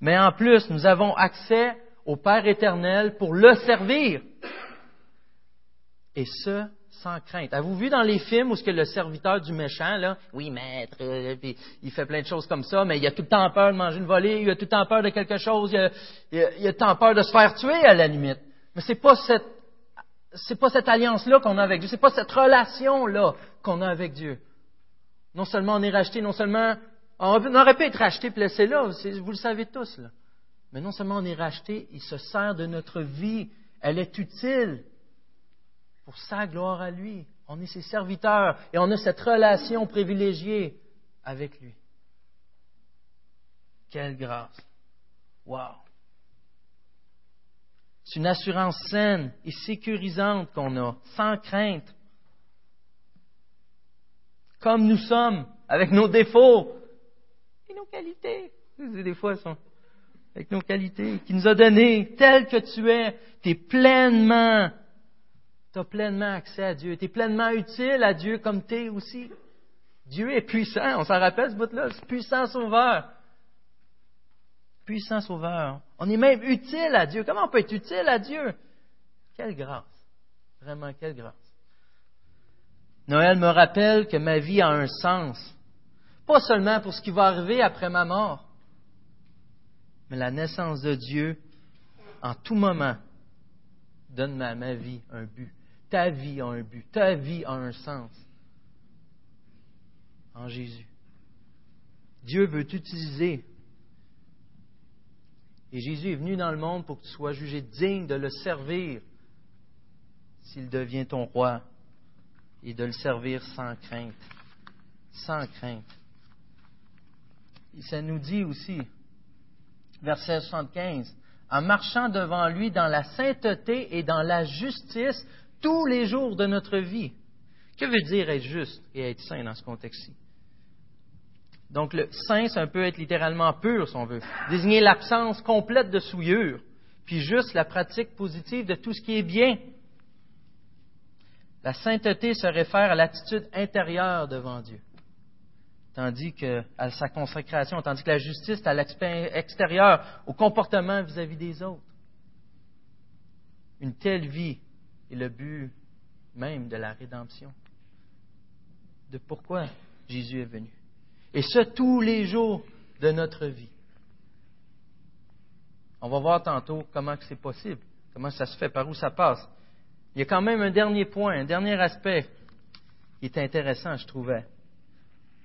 mais en plus nous avons accès au Père éternel pour le servir. Et ce, sans crainte. Avez-vous vu dans les films où ce que le serviteur du méchant, là, oui, maître, euh, il fait plein de choses comme ça, mais il a tout le temps peur de manger une volée, il a tout le temps peur de quelque chose, il a, il a, tout le temps peur de se faire tuer à la limite. Mais c'est pas cette, c'est pas cette alliance-là qu'on a avec Dieu, c'est pas cette relation-là qu'on a avec Dieu. Non seulement on est racheté, non seulement on aurait pu être racheté et là, vous le savez tous. Mais non seulement on est racheté, il se sert de notre vie. Elle est utile pour sa gloire à lui. On est ses serviteurs et on a cette relation privilégiée avec lui. Quelle grâce. Wow. C'est une assurance saine et sécurisante qu'on a, sans crainte. Comme nous sommes, avec nos défauts nos qualités. Des fois, sont avec nos qualités, qui nous a donné tel que tu es. Tu es pleinement, tu as pleinement accès à Dieu. Tu es pleinement utile à Dieu comme tu es aussi. Dieu est puissant, on s'en rappelle ce bout-là, puissant sauveur. Puissant sauveur. On est même utile à Dieu. Comment on peut être utile à Dieu? Quelle grâce. Vraiment, quelle grâce. Noël me rappelle que ma vie a un sens. Pas seulement pour ce qui va arriver après ma mort, mais la naissance de Dieu, en tout moment, donne à ma vie un but. Ta vie a un but. Ta vie a un sens. En Jésus. Dieu veut t'utiliser. Et Jésus est venu dans le monde pour que tu sois jugé digne de le servir s'il devient ton roi et de le servir sans crainte. Sans crainte. Ça nous dit aussi, verset 75, en marchant devant lui dans la sainteté et dans la justice tous les jours de notre vie. Que veut dire être juste et être saint dans ce contexte-ci? Donc, le saint, ça peut être littéralement pur, si on veut. Désigner l'absence complète de souillure. Puis juste la pratique positive de tout ce qui est bien. La sainteté se réfère à l'attitude intérieure devant Dieu tandis que à sa consécration, tandis que la justice est à l'extérieur, au comportement vis-à-vis des autres. Une telle vie est le but même de la rédemption, de pourquoi Jésus est venu. Et ce, tous les jours de notre vie. On va voir tantôt comment c'est possible, comment ça se fait, par où ça passe. Il y a quand même un dernier point, un dernier aspect qui est intéressant, je trouvais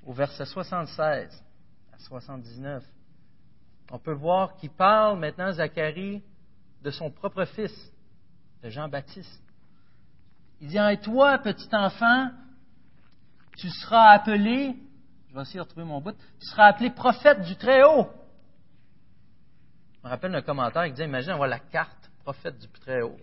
au verset 76 à 79, on peut voir qu'il parle maintenant, Zacharie, de son propre fils, de Jean-Baptiste. Il dit, et toi, petit enfant, tu seras appelé, je vais essayer de retrouver mon bout, tu seras appelé prophète du Très-Haut. Je me rappelle un commentaire qui disait, imagine avoir la carte prophète du Très-Haut.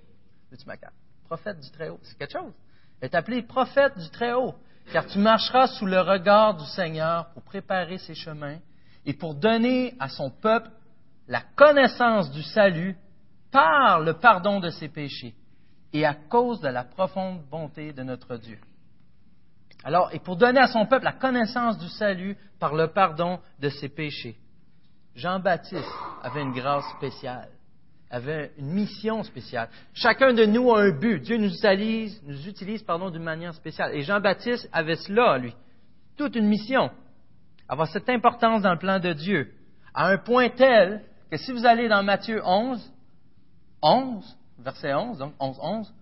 Veux-tu ma carte? Prophète du Très-Haut. C'est quelque chose. Elle est appelé prophète du Très-Haut car tu marcheras sous le regard du Seigneur pour préparer ses chemins et pour donner à son peuple la connaissance du salut par le pardon de ses péchés et à cause de la profonde bonté de notre Dieu. Alors, et pour donner à son peuple la connaissance du salut par le pardon de ses péchés. Jean-Baptiste avait une grâce spéciale avait une mission spéciale. Chacun de nous a un but. Dieu nous utilise, nous utilise pardon, d'une manière spéciale. Et Jean-Baptiste avait cela, lui. Toute une mission. Avoir cette importance dans le plan de Dieu. À un point tel que si vous allez dans Matthieu 11, 11, verset 11, donc 11, 11,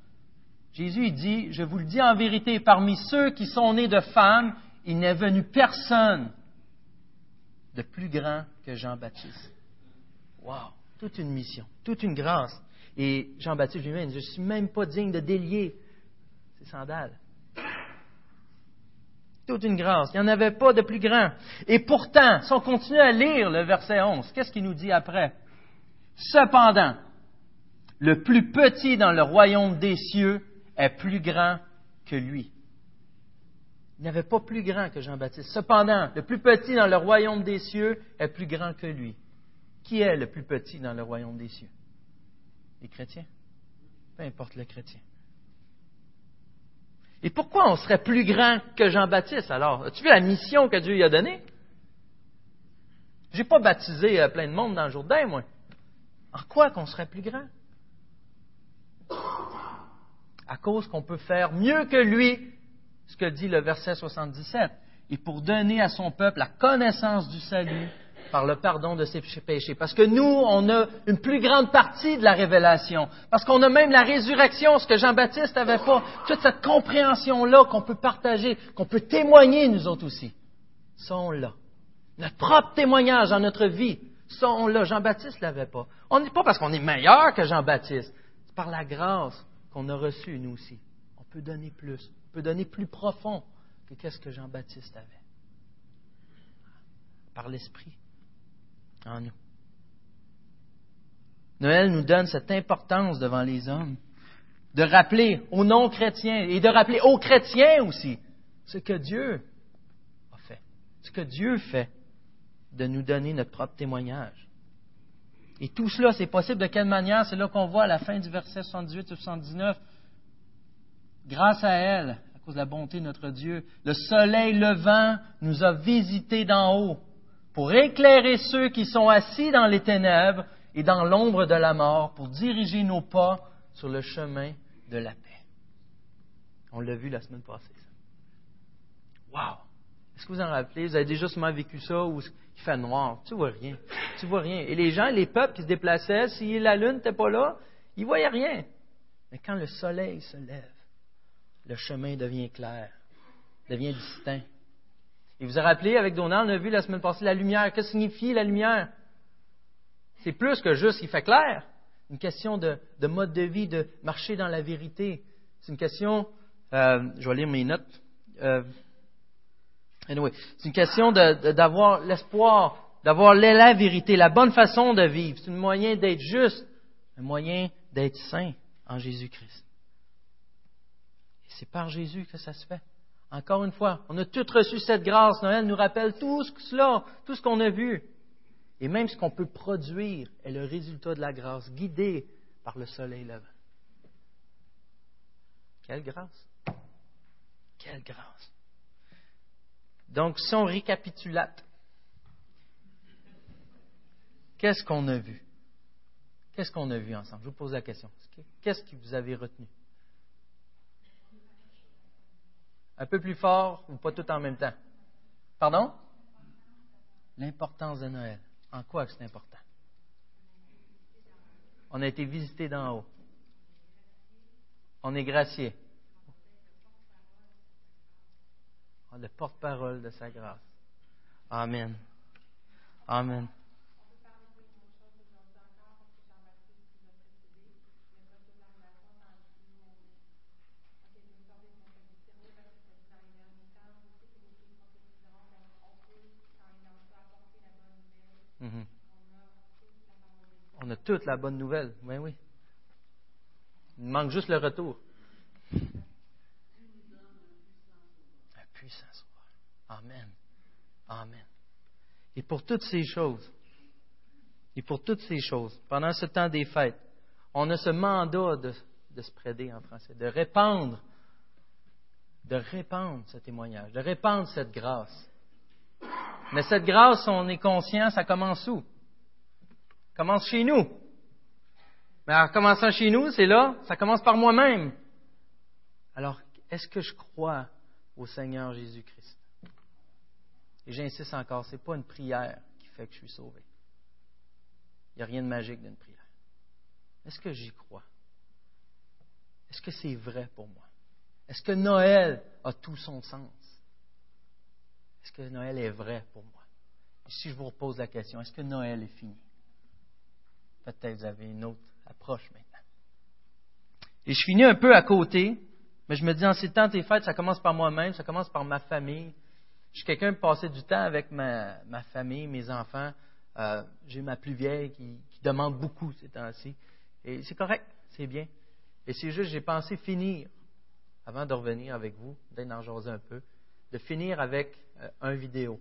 Jésus dit, je vous le dis en vérité, parmi ceux qui sont nés de femmes, il n'est venu personne de plus grand que Jean-Baptiste. Wow! Toute une mission, toute une grâce. Et Jean-Baptiste lui-même, je ne suis même pas digne de délier ses sandales. Toute une grâce. Il n'y en avait pas de plus grand. Et pourtant, si on continue à lire le verset 11, qu'est-ce qu'il nous dit après? Cependant, le plus petit dans le royaume des cieux est plus grand que lui. Il n'y avait pas plus grand que Jean-Baptiste. Cependant, le plus petit dans le royaume des cieux est plus grand que lui. Qui est le plus petit dans le royaume des cieux? Les chrétiens. Peu importe le chrétien. Et pourquoi on serait plus grand que Jean-Baptiste alors? As-tu vu la mission que Dieu lui a donnée? Je n'ai pas baptisé euh, plein de monde dans le Jourdain, moi. En quoi qu'on serait plus grand? À cause qu'on peut faire mieux que lui, ce que dit le verset 77, et pour donner à son peuple la connaissance du salut par le pardon de ses péchés. Parce que nous, on a une plus grande partie de la révélation. Parce qu'on a même la résurrection, ce que Jean-Baptiste n'avait pas. Toute cette compréhension-là qu'on peut partager, qu'on peut témoigner nous autres aussi. sont là. Notre propre témoignage dans notre vie sont là. Jean-Baptiste ne l'avait pas. On n'est pas parce qu'on est meilleur que Jean-Baptiste. C'est par la grâce qu'on a reçue, nous aussi. On peut donner plus. On peut donner plus profond que qu'est-ce que Jean-Baptiste avait. Par l'Esprit en nous. Noël nous donne cette importance devant les hommes de rappeler aux non-chrétiens et de rappeler aux chrétiens aussi ce que Dieu a fait, ce que Dieu fait, de nous donner notre propre témoignage. Et tout cela, c'est possible de quelle manière? C'est là qu'on voit à la fin du verset 78 et 79. Grâce à elle, à cause de la bonté de notre Dieu, le soleil levant nous a visités d'en haut pour éclairer ceux qui sont assis dans les ténèbres et dans l'ombre de la mort, pour diriger nos pas sur le chemin de la paix. On l'a vu la semaine passée. Wow! Est-ce que vous en rappelez? Vous avez déjà sûrement vécu ça où il fait noir. Tu vois rien. Tu vois rien. Et les gens, les peuples qui se déplaçaient, si la lune n'était pas là, ils voyaient rien. Mais quand le soleil se lève, le chemin devient clair, devient distinct. Et vous vous rappelez, avec Donald, on a vu la semaine passée la lumière. Que signifie la lumière? C'est plus que juste qu'il fait clair une question de, mode de vie, de marcher dans la vérité. C'est une question, euh, je vais lire mes notes. Euh, anyway, c'est une question d'avoir l'espoir, d'avoir la vérité, la bonne façon de vivre. C'est un moyen d'être juste, un moyen d'être saint en Jésus-Christ. Et c'est par Jésus que ça se fait. Encore une fois, on a tous reçu cette grâce. Noël nous rappelle tout cela, tout ce qu'on a vu. Et même ce qu'on peut produire est le résultat de la grâce, guidé par le soleil levant. Quelle grâce! Quelle grâce! Donc, si on récapitulate, qu'est-ce qu'on a vu? Qu'est-ce qu'on a vu ensemble? Je vous pose la question. Qu'est-ce que vous avez retenu? Un peu plus fort ou pas tout en même temps? Pardon? L'importance de Noël. En quoi c'est important? On a été visité d'en haut. On est gracié. On le porte-parole de sa grâce. Amen. Amen. On a toute la bonne nouvelle. Oui, oui. Il manque juste le retour. La puissance. Amen. Amen. Et pour toutes ces choses, et pour toutes ces choses, pendant ce temps des fêtes, on a ce mandat de, de se prêter en français, de répandre, de répandre ce témoignage, de répandre cette grâce. Mais cette grâce, on est conscient, ça commence où? Commence chez nous. Mais en commençant chez nous, c'est là, ça commence par moi-même. Alors, est-ce que je crois au Seigneur Jésus-Christ? Et j'insiste encore, ce n'est pas une prière qui fait que je suis sauvé. Il n'y a rien de magique d'une prière. Est-ce que j'y crois? Est-ce que c'est vrai pour moi? Est-ce que Noël a tout son sens? Est-ce que Noël est vrai pour moi? si je vous repose la question, est-ce que Noël est fini? Peut-être vous avez une autre approche maintenant. Et je finis un peu à côté, mais je me dis, en ces temps et fêtes, ça commence par moi-même, ça commence par ma famille. Je suis quelqu'un qui passait du temps avec ma, famille, mes enfants. Euh, j'ai ma plus vieille qui, demande beaucoup ces temps-ci. Et c'est correct, c'est bien. Et c'est juste, j'ai pensé finir, avant de revenir avec vous, d'être en un peu, de finir avec euh, un vidéo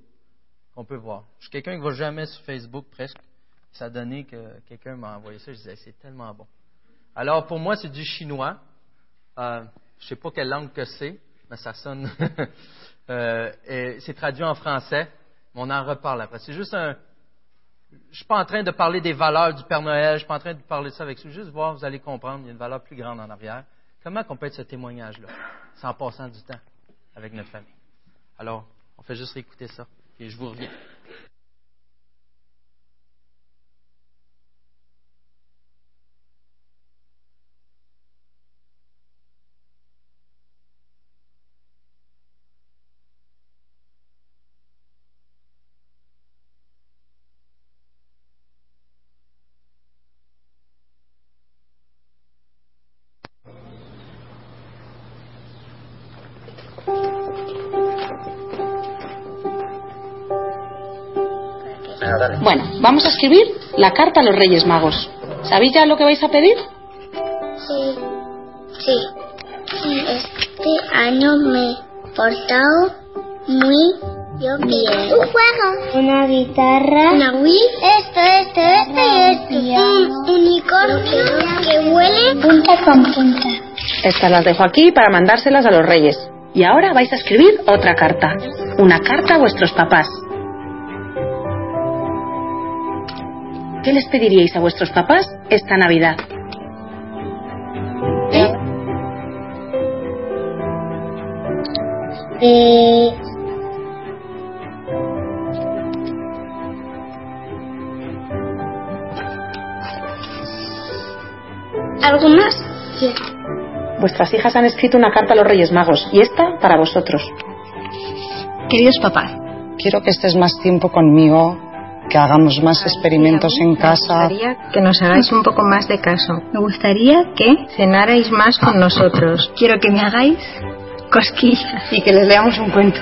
qu'on peut voir. Je suis quelqu'un qui ne va jamais sur Facebook presque. Ça donné que quelqu'un m'a envoyé ça. Je disais, c'est tellement bon. Alors, pour moi, c'est du chinois. Euh, je ne sais pas quelle langue que c'est, mais ça sonne. euh, et c'est traduit en français. Mais on en reparle après. C'est juste un. Je ne suis pas en train de parler des valeurs du Père Noël. Je ne suis pas en train de parler ça avec vous. Juste voir, vous allez comprendre. Il y a une valeur plus grande en arrière. Comment on peut être ce témoignage-là, sans passant du temps avec notre famille? Alors, on fait juste réécouter ça, et je vous reviens. Vamos a escribir la carta a los Reyes Magos. ¿Sabéis ya lo que vais a pedir? Sí, sí. Este año me he portado muy bien. Un juego. Una guitarra. Una Wii. Esto, esto, esto y esto. Un unicornio que huele punta con punta. Estas las dejo aquí para mandárselas a los Reyes. Y ahora vais a escribir otra carta. Una carta a vuestros papás. ¿Qué les pediríais a vuestros papás esta Navidad? ¿Eh? Eh... ¿Algo más? Sí. Vuestras hijas han escrito una carta a los Reyes Magos y esta para vosotros. Queridos papás, quiero que estés más tiempo conmigo, que hagamos más experimentos en casa. Me gustaría que nos hagáis un poco más de caso. Me gustaría que cenarais más con nosotros. Quiero que me hagáis cosquillas y que les leamos un cuento.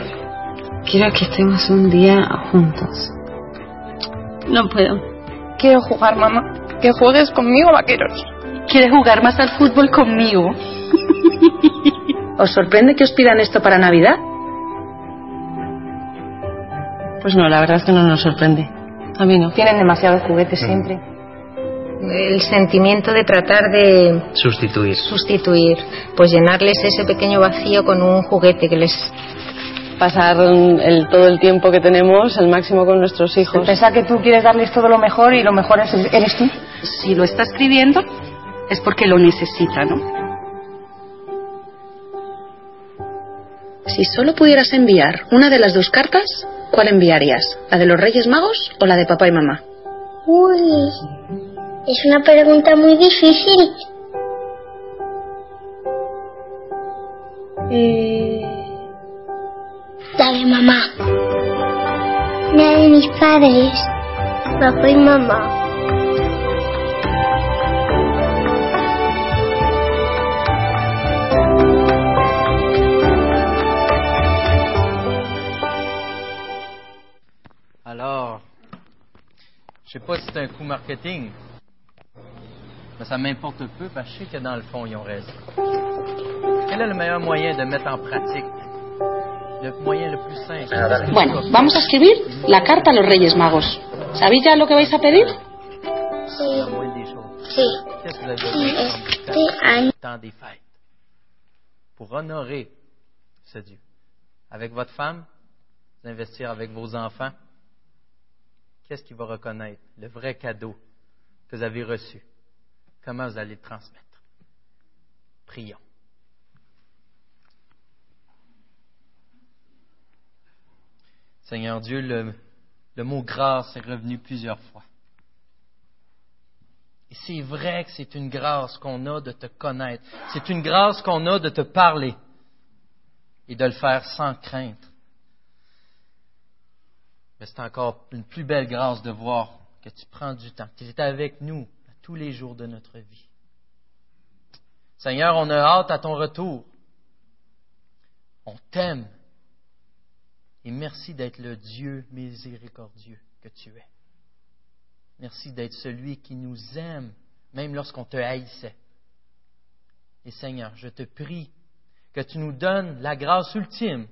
Quiero que estemos un día juntos. No puedo. Quiero jugar, mamá. Que juegues conmigo, vaqueros. ¿Quieres jugar más al fútbol conmigo? ¿Os sorprende que os pidan esto para Navidad? Pues no, la verdad es que no nos sorprende. A mí no. Tienen demasiados juguetes siempre. El sentimiento de tratar de sustituir. Sustituir. Pues llenarles ese pequeño vacío con un juguete que les pasar el, todo el tiempo que tenemos al máximo con nuestros hijos. Pensar que tú quieres darles todo lo mejor y lo mejor es, eres tú. Si lo está escribiendo, es porque lo necesita, ¿no? Si solo pudieras enviar una de las dos cartas, ¿cuál enviarías? ¿La de los Reyes Magos o la de papá y mamá? Uy, es una pregunta muy difícil. Eh, la de mamá. La de mis padres. Papá y mamá. Je sais pas si c'est un coup marketing, mais ça m'importe peu parce que je sais que dans le fond, ils ont raison. Quel est le meilleur moyen de mettre en pratique le moyen le plus simple? Bueno, vamos a escribir la carta a los Reyes Magos. ¿Sabéis ya lo que vais a pedir? Sí. Sí. Qu'est-ce que vous avez dans des fêtes pour honorer ce Dieu? Avec votre femme, vous investir avec vos enfants, qu'est-ce qu'il va reconnaître? Le vrai cadeau que vous avez reçu? Comment vous allez le transmettre? Prions. Seigneur Dieu, le, le mot grâce est revenu plusieurs fois. Et c'est vrai que c'est une grâce qu'on a de te connaître. C'est une grâce qu'on a de te parler et de le faire sans crainte. Mais c'est encore une plus belle grâce de voir que tu prends du temps, que tu es avec nous tous les jours de notre vie. Seigneur, on a hâte à ton retour. On t'aime. Et merci d'être le Dieu miséricordieux que tu es. Merci d'être celui qui nous aime, même lorsqu'on te haïssait. Et Seigneur, je te prie que tu nous donnes la grâce ultime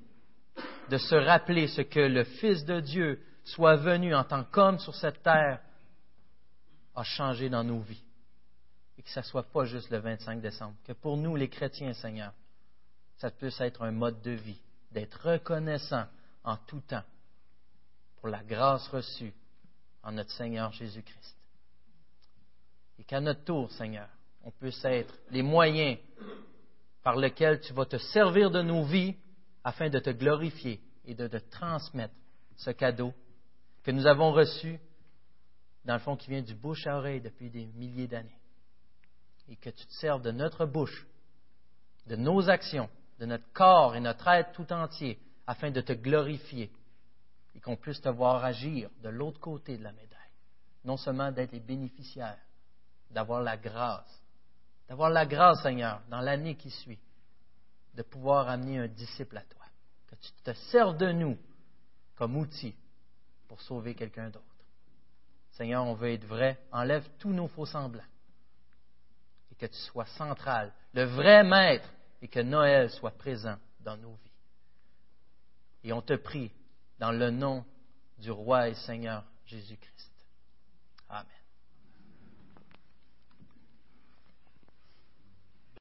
de se rappeler ce que le Fils de Dieu soit venu en tant qu'homme sur cette terre a changé dans nos vies. Et que ce ne soit pas juste le 25 décembre. Que pour nous, les chrétiens, Seigneur, ça puisse être un mode de vie, d'être reconnaissant en tout temps pour la grâce reçue en notre Seigneur Jésus-Christ. Et qu'à notre tour, Seigneur, on puisse être les moyens par lesquels tu vas te servir de nos vies afin de te glorifier et de te transmettre ce cadeau que nous avons reçu, dans le fond, qui vient du bouche à oreille depuis des milliers d'années. Et que tu te serves de notre bouche, de nos actions, de notre corps et notre être tout entier, afin de te glorifier et qu'on puisse te voir agir de l'autre côté de la médaille. Non seulement d'être les bénéficiaires, d'avoir la grâce, d'avoir la grâce, Seigneur, dans l'année qui suit, de pouvoir amener un disciple à toi. Que tu te serves de nous comme outil pour sauver quelqu'un d'autre. Seigneur, on veut être vrai. Enlève tous nos faux semblants. Et que tu sois central, le vrai maître, et que Noël soit présent dans nos vies. Et on te prie dans le nom du roi et Seigneur Jésus-Christ. Amen.